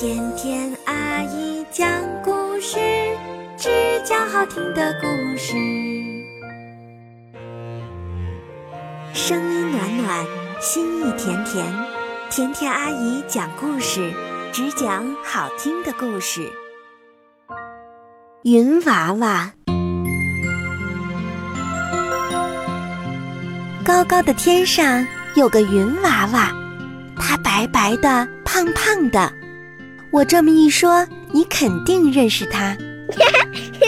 甜甜阿姨讲故事，只讲好听的故事。声音暖暖，心意甜甜，甜甜阿姨讲故事，只讲好听的故事。云娃娃，高高的天上有个云娃娃，它白白的，胖胖的。我这么一说，你肯定认识他。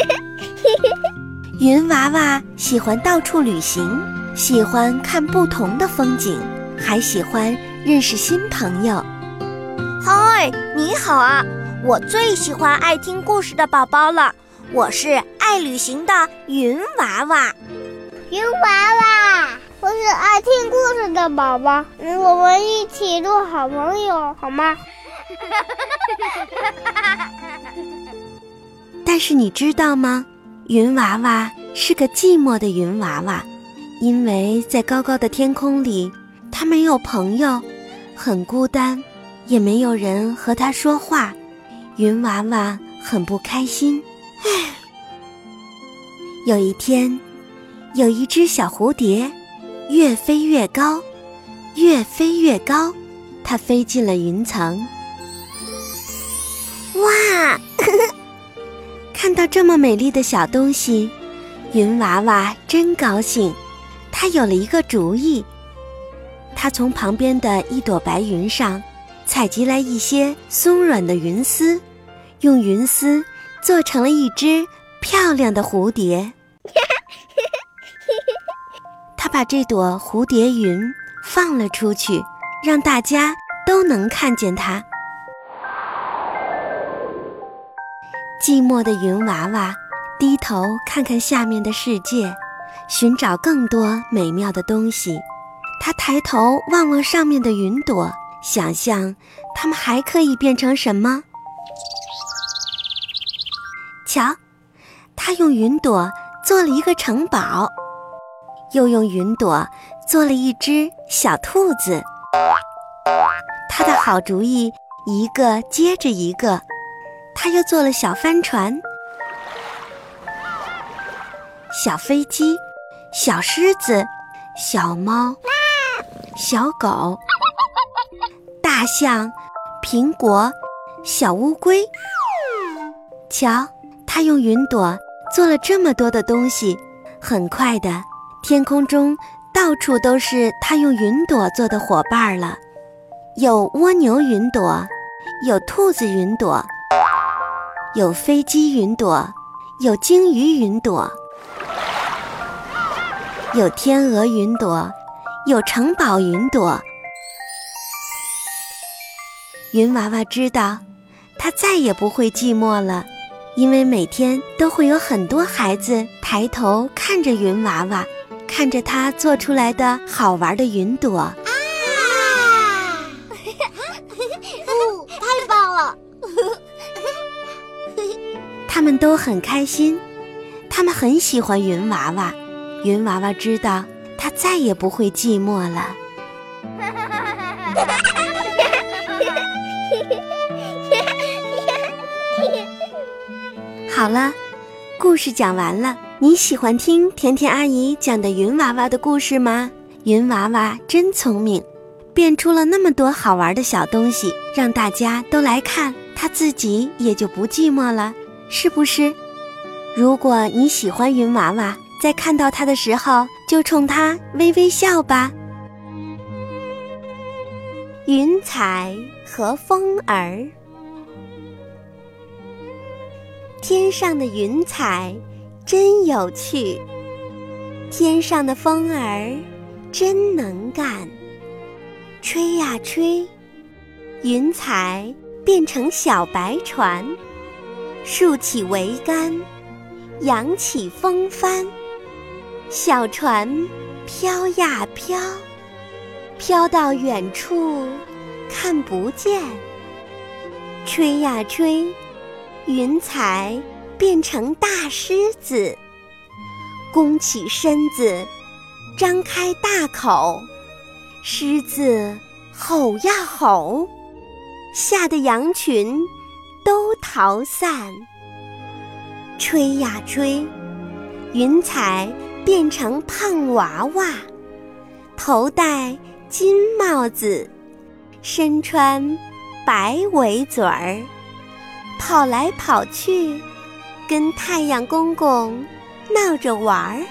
云娃娃喜欢到处旅行，喜欢看不同的风景，还喜欢认识新朋友。嗨，你好啊！我最喜欢爱听故事的宝宝了。我是爱旅行的云娃娃。云娃娃，我是爱听故事的宝宝。我们一起做好朋友好吗？但是你知道吗？云娃娃是个寂寞的云娃娃，因为在高高的天空里，它没有朋友，很孤单，也没有人和它说话。云娃娃很不开心。唉，有一天，有一只小蝴蝶，越飞越高，越飞越高，它飞进了云层。哇！看到这么美丽的小东西，云娃娃真高兴。它有了一个主意，它从旁边的一朵白云上采集来一些松软的云丝，用云丝做成了一只漂亮的蝴蝶。它把这朵蝴蝶云放了出去，让大家都能看见它。寂寞的云娃娃低头看看下面的世界，寻找更多美妙的东西。他抬头望望上面的云朵，想象它们还可以变成什么。瞧，他用云朵做了一个城堡，又用云朵做了一只小兔子。他的好主意一个接着一个。他又做了小帆船、小飞机、小狮子、小猫、小狗、大象、苹果、小乌龟。瞧，他用云朵做了这么多的东西，很快的，天空中到处都是他用云朵做的伙伴了。有蜗牛云朵，有兔子云朵。有飞机云朵，有鲸鱼云朵，有天鹅云朵，有城堡云朵。云娃娃知道，它再也不会寂寞了，因为每天都会有很多孩子抬头看着云娃娃，看着它做出来的好玩的云朵。他们都很开心，他们很喜欢云娃娃。云娃娃知道，它再也不会寂寞了。好了，故事讲完了。你喜欢听甜甜阿姨讲的云娃娃的故事吗？云娃娃真聪明，变出了那么多好玩的小东西，让大家都来看，她自己也就不寂寞了。是不是？如果你喜欢云娃娃，在看到它的时候，就冲它微微笑吧。云彩和风儿，天上的云彩真有趣，天上的风儿真能干，吹呀吹，云彩变成小白船。竖起桅杆，扬起风帆，小船飘呀飘，飘到远处看不见。吹呀吹，云彩变成大狮子，弓起身子，张开大口，狮子吼呀吼，吓得羊群逃散。吹呀吹，云彩变成胖娃娃，头戴金帽子，身穿白围嘴儿，跑来跑去，跟太阳公公闹着玩儿。